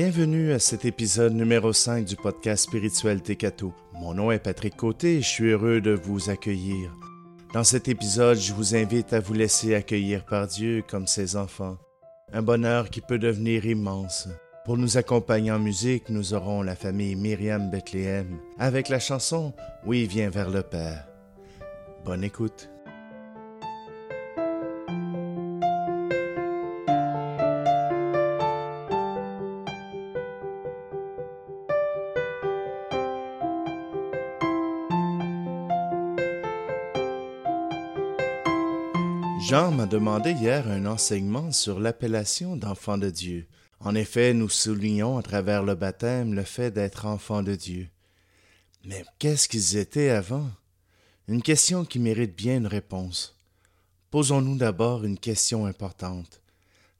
Bienvenue à cet épisode numéro 5 du podcast spirituel Tekato. Mon nom est Patrick Côté et je suis heureux de vous accueillir. Dans cet épisode, je vous invite à vous laisser accueillir par Dieu comme ses enfants. Un bonheur qui peut devenir immense. Pour nous accompagner en musique, nous aurons la famille Myriam Bethléem avec la chanson Oui, viens vers le Père. Bonne écoute. Jean m'a demandé hier un enseignement sur l'appellation d'enfant de Dieu. En effet, nous soulignons à travers le baptême le fait d'être enfant de Dieu. Mais qu'est-ce qu'ils étaient avant? Une question qui mérite bien une réponse. Posons-nous d'abord une question importante.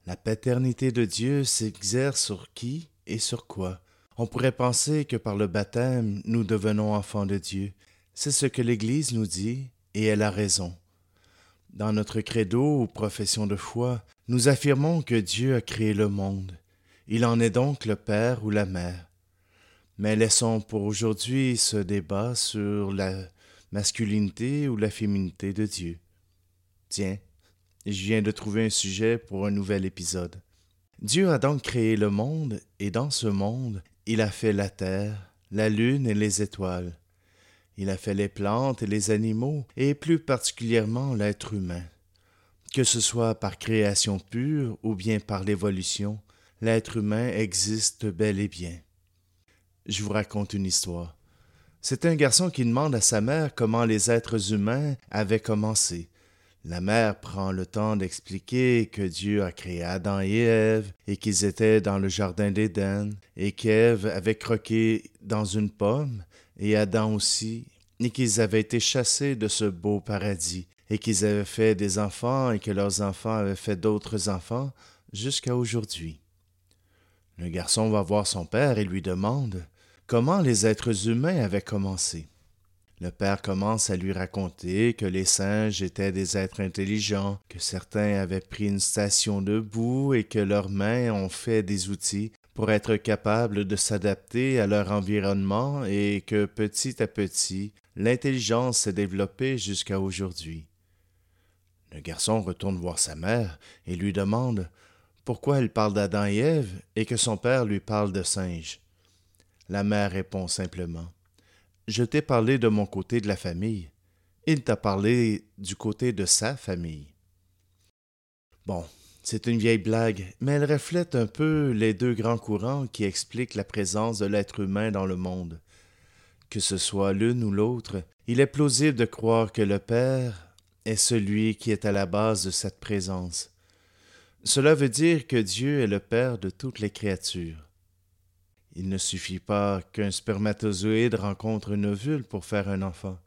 La paternité de Dieu s'exerce sur qui et sur quoi? On pourrait penser que par le baptême, nous devenons enfants de Dieu. C'est ce que l'Église nous dit, et elle a raison. Dans notre credo ou profession de foi, nous affirmons que Dieu a créé le monde. Il en est donc le Père ou la Mère. Mais laissons pour aujourd'hui ce débat sur la masculinité ou la féminité de Dieu. Tiens, je viens de trouver un sujet pour un nouvel épisode. Dieu a donc créé le monde, et dans ce monde, il a fait la terre, la lune et les étoiles. Il a fait les plantes et les animaux, et plus particulièrement l'être humain. Que ce soit par création pure ou bien par l'évolution, l'être humain existe bel et bien. Je vous raconte une histoire. C'est un garçon qui demande à sa mère comment les êtres humains avaient commencé. La mère prend le temps d'expliquer que Dieu a créé Adam et Ève, et qu'ils étaient dans le jardin d'Éden, et qu'Ève avait croqué dans une pomme, et Adam aussi, et qu'ils avaient été chassés de ce beau paradis, et qu'ils avaient fait des enfants, et que leurs enfants avaient fait d'autres enfants, jusqu'à aujourd'hui. Le garçon va voir son père et lui demande comment les êtres humains avaient commencé? Le père commence à lui raconter que les singes étaient des êtres intelligents, que certains avaient pris une station debout et que leurs mains ont fait des outils pour être capables de s'adapter à leur environnement et que petit à petit, l'intelligence s'est développée jusqu'à aujourd'hui. Le garçon retourne voir sa mère et lui demande pourquoi elle parle d'Adam et Ève et que son père lui parle de singes. La mère répond simplement Je t'ai parlé de mon côté de la famille. Il t'a parlé du côté de sa famille. Bon, c'est une vieille blague, mais elle reflète un peu les deux grands courants qui expliquent la présence de l'être humain dans le monde. Que ce soit l'une ou l'autre, il est plausible de croire que le Père est celui qui est à la base de cette présence. Cela veut dire que Dieu est le Père de toutes les créatures. Il ne suffit pas qu'un spermatozoïde rencontre une ovule pour faire un enfant.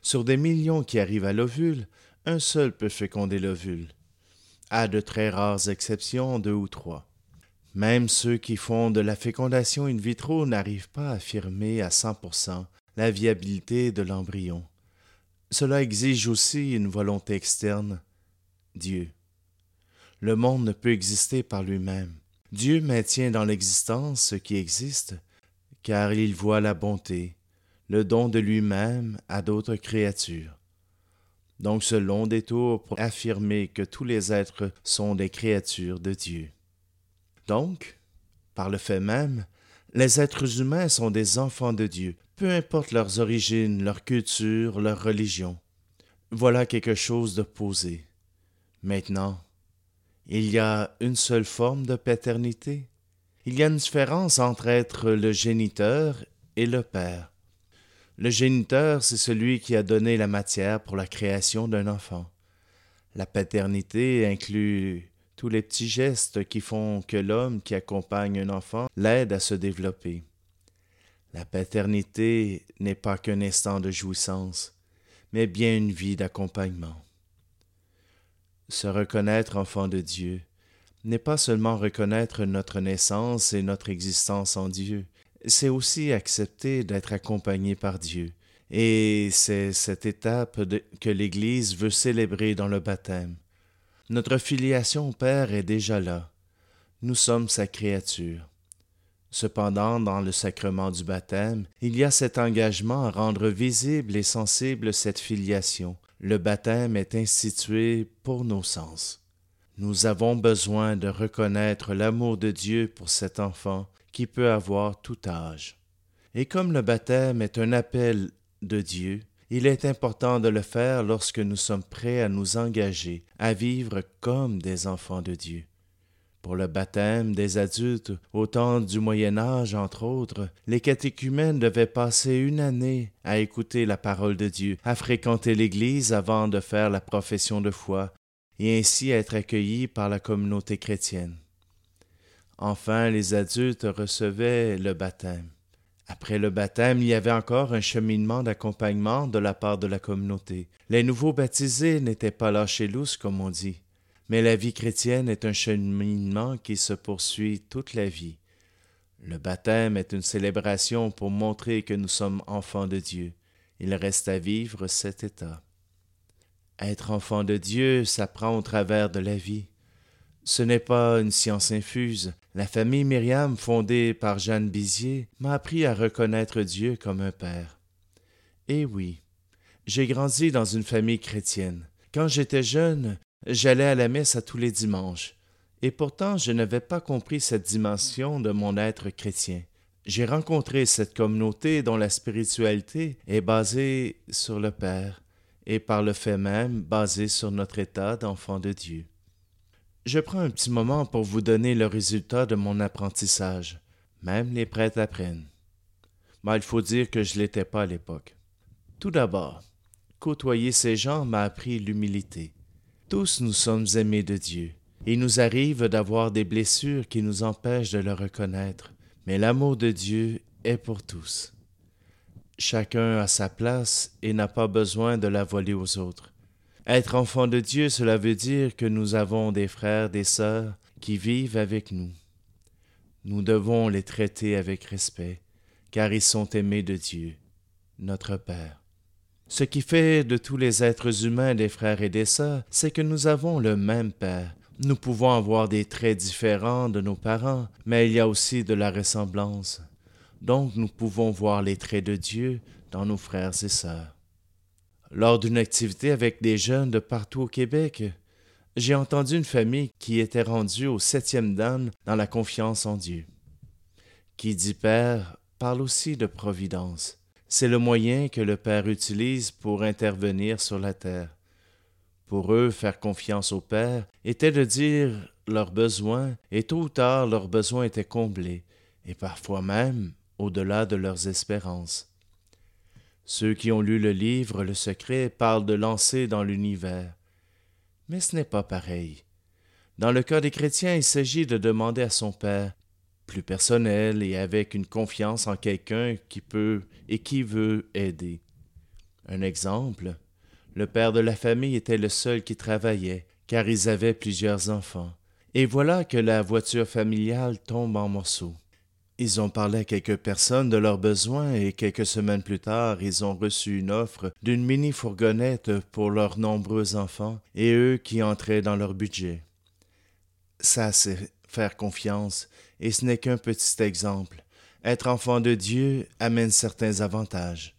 Sur des millions qui arrivent à l'ovule, un seul peut féconder l'ovule à de très rares exceptions, deux ou trois. Même ceux qui font de la fécondation in vitro n'arrivent pas à affirmer à 100% la viabilité de l'embryon. Cela exige aussi une volonté externe, Dieu. Le monde ne peut exister par lui-même. Dieu maintient dans l'existence ce qui existe, car il voit la bonté, le don de lui-même à d'autres créatures. Donc ce long détour pour affirmer que tous les êtres sont des créatures de Dieu. Donc, par le fait même, les êtres humains sont des enfants de Dieu, peu importe leurs origines, leur culture, leur religion. Voilà quelque chose de posé. Maintenant, il y a une seule forme de paternité. Il y a une différence entre être le géniteur et le père. Le géniteur, c'est celui qui a donné la matière pour la création d'un enfant. La paternité inclut tous les petits gestes qui font que l'homme qui accompagne un enfant l'aide à se développer. La paternité n'est pas qu'un instant de jouissance, mais bien une vie d'accompagnement. Se reconnaître enfant de Dieu n'est pas seulement reconnaître notre naissance et notre existence en Dieu, c'est aussi accepter d'être accompagné par Dieu. Et c'est cette étape que l'Église veut célébrer dans le baptême. Notre filiation au Père est déjà là. Nous sommes sa créature. Cependant, dans le sacrement du baptême, il y a cet engagement à rendre visible et sensible cette filiation. Le baptême est institué pour nos sens. Nous avons besoin de reconnaître l'amour de Dieu pour cet enfant qui peut avoir tout âge. Et comme le baptême est un appel de Dieu, il est important de le faire lorsque nous sommes prêts à nous engager à vivre comme des enfants de Dieu. Pour le baptême des adultes au temps du Moyen Âge, entre autres, les catéchumènes devaient passer une année à écouter la parole de Dieu, à fréquenter l'Église avant de faire la profession de foi, et ainsi être accueillis par la communauté chrétienne. Enfin, les adultes recevaient le baptême. Après le baptême, il y avait encore un cheminement d'accompagnement de la part de la communauté. Les nouveaux baptisés n'étaient pas lâchés lousses, comme on dit. Mais la vie chrétienne est un cheminement qui se poursuit toute la vie. Le baptême est une célébration pour montrer que nous sommes enfants de Dieu. Il reste à vivre cet état. Être enfant de Dieu s'apprend au travers de la vie. Ce n'est pas une science infuse. La famille Myriam, fondée par Jeanne Bizier, m'a appris à reconnaître Dieu comme un père. Eh oui, j'ai grandi dans une famille chrétienne. Quand j'étais jeune, J'allais à la messe à tous les dimanches, et pourtant je n'avais pas compris cette dimension de mon être chrétien. J'ai rencontré cette communauté dont la spiritualité est basée sur le Père, et par le fait même basée sur notre état d'enfant de Dieu. Je prends un petit moment pour vous donner le résultat de mon apprentissage. Même les prêtres apprennent. Mais il faut dire que je ne l'étais pas à l'époque. Tout d'abord, côtoyer ces gens m'a appris l'humilité. Tous nous sommes aimés de Dieu. Il nous arrive d'avoir des blessures qui nous empêchent de le reconnaître, mais l'amour de Dieu est pour tous. Chacun a sa place et n'a pas besoin de la voler aux autres. Être enfant de Dieu, cela veut dire que nous avons des frères, des sœurs qui vivent avec nous. Nous devons les traiter avec respect, car ils sont aimés de Dieu, notre Père. Ce qui fait de tous les êtres humains des frères et des sœurs, c'est que nous avons le même Père. Nous pouvons avoir des traits différents de nos parents, mais il y a aussi de la ressemblance. Donc nous pouvons voir les traits de Dieu dans nos frères et sœurs. Lors d'une activité avec des jeunes de partout au Québec, j'ai entendu une famille qui était rendue au septième dan dans la confiance en Dieu. Qui dit Père parle aussi de providence. C'est le moyen que le Père utilise pour intervenir sur la terre. Pour eux, faire confiance au Père était de dire leurs besoins, et tôt ou tard leurs besoins étaient comblés, et parfois même au-delà de leurs espérances. Ceux qui ont lu le livre Le secret parlent de lancer dans l'univers. Mais ce n'est pas pareil. Dans le cas des chrétiens, il s'agit de demander à son Père plus personnel et avec une confiance en quelqu'un qui peut et qui veut aider. Un exemple, le père de la famille était le seul qui travaillait, car ils avaient plusieurs enfants. Et voilà que la voiture familiale tombe en morceaux. Ils ont parlé à quelques personnes de leurs besoins et quelques semaines plus tard, ils ont reçu une offre d'une mini-fourgonnette pour leurs nombreux enfants et eux qui entraient dans leur budget. Ça, c'est faire confiance et ce n'est qu'un petit exemple. Être enfant de Dieu amène certains avantages.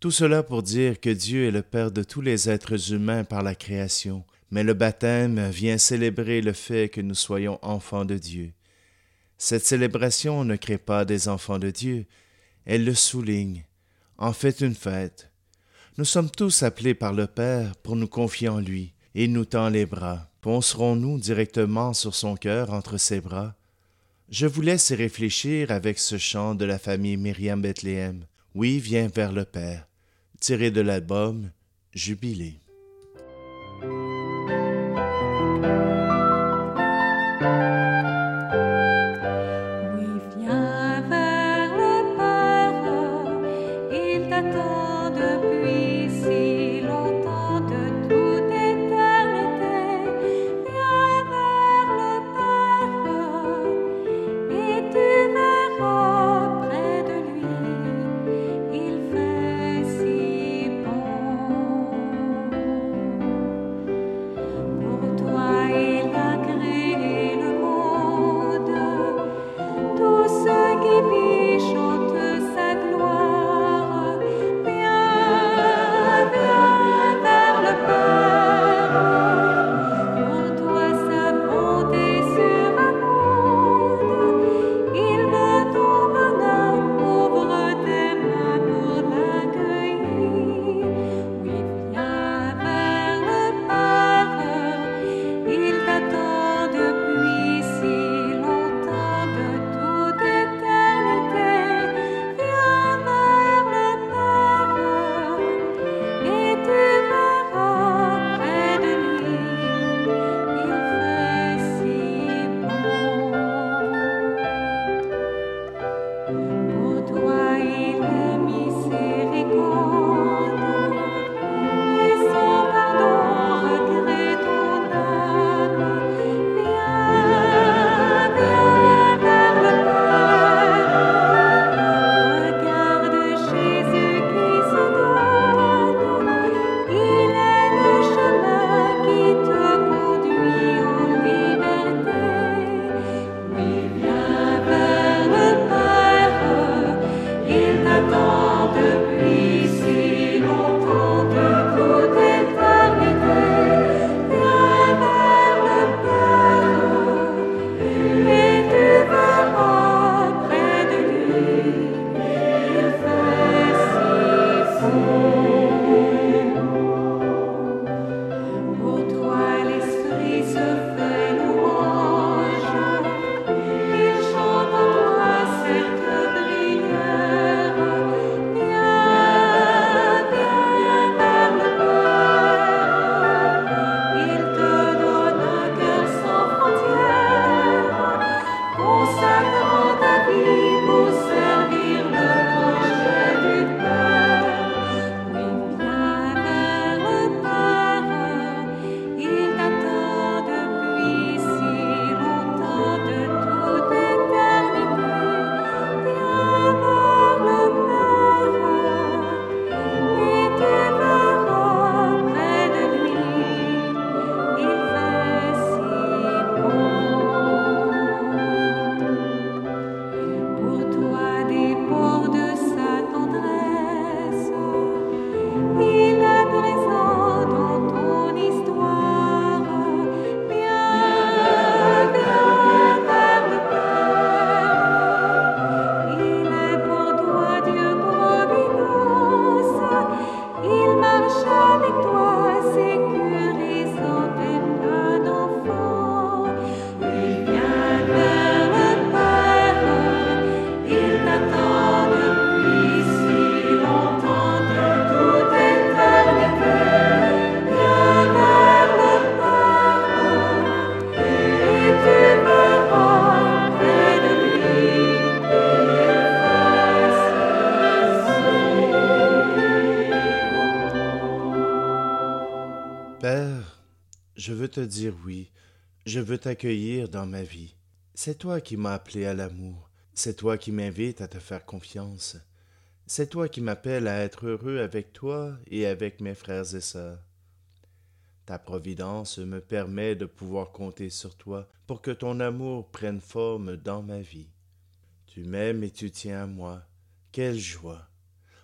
Tout cela pour dire que Dieu est le Père de tous les êtres humains par la création, mais le baptême vient célébrer le fait que nous soyons enfants de Dieu. Cette célébration ne crée pas des enfants de Dieu, elle le souligne, en fait une fête. Nous sommes tous appelés par le Père pour nous confier en lui, et il nous tend les bras. Poncerons-nous directement sur son cœur entre ses bras? Je vous laisse y réfléchir avec ce chant de la famille Myriam Bethléem. Oui, viens vers le Père, tiré de l'album Jubilé. Te dire oui, je veux t'accueillir dans ma vie. C'est toi qui m'as appelé à l'amour, c'est toi qui m'invites à te faire confiance, c'est toi qui m'appelles à être heureux avec toi et avec mes frères et sœurs. Ta providence me permet de pouvoir compter sur toi pour que ton amour prenne forme dans ma vie. Tu m'aimes et tu tiens à moi. Quelle joie.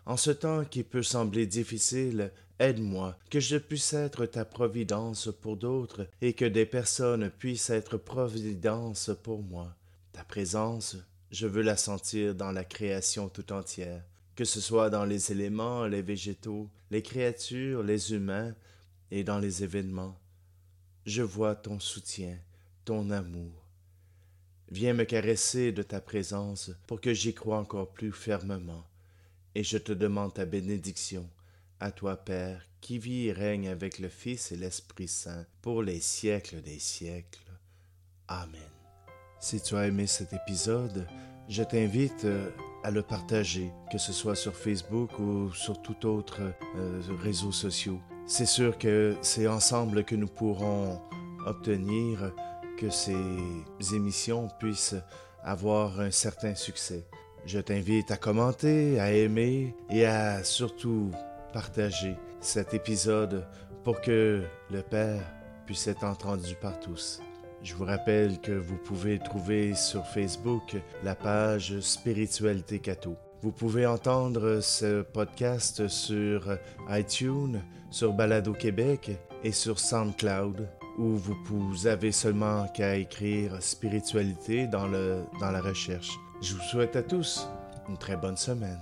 En ce temps qui peut sembler difficile, aide-moi, que je puisse être ta providence pour d'autres et que des personnes puissent être providence pour moi. Ta présence, je veux la sentir dans la création tout entière, que ce soit dans les éléments, les végétaux, les créatures, les humains, et dans les événements. Je vois ton soutien, ton amour. Viens me caresser de ta présence pour que j'y croie encore plus fermement. Et je te demande ta bénédiction, à toi Père, qui vis et règne avec le Fils et l'Esprit Saint pour les siècles des siècles. Amen. Si tu as aimé cet épisode, je t'invite euh, à le partager, que ce soit sur Facebook ou sur tout autre euh, réseau social. C'est sûr que c'est ensemble que nous pourrons obtenir que ces émissions puissent avoir un certain succès. Je t'invite à commenter, à aimer et à surtout partager cet épisode pour que le Père puisse être entendu par tous. Je vous rappelle que vous pouvez trouver sur Facebook la page Spiritualité Cato. Vous pouvez entendre ce podcast sur iTunes, sur Balado Québec et sur SoundCloud, où vous avez seulement qu'à écrire spiritualité dans, la recherche. Je vous souhaite à tous une très bonne semaine.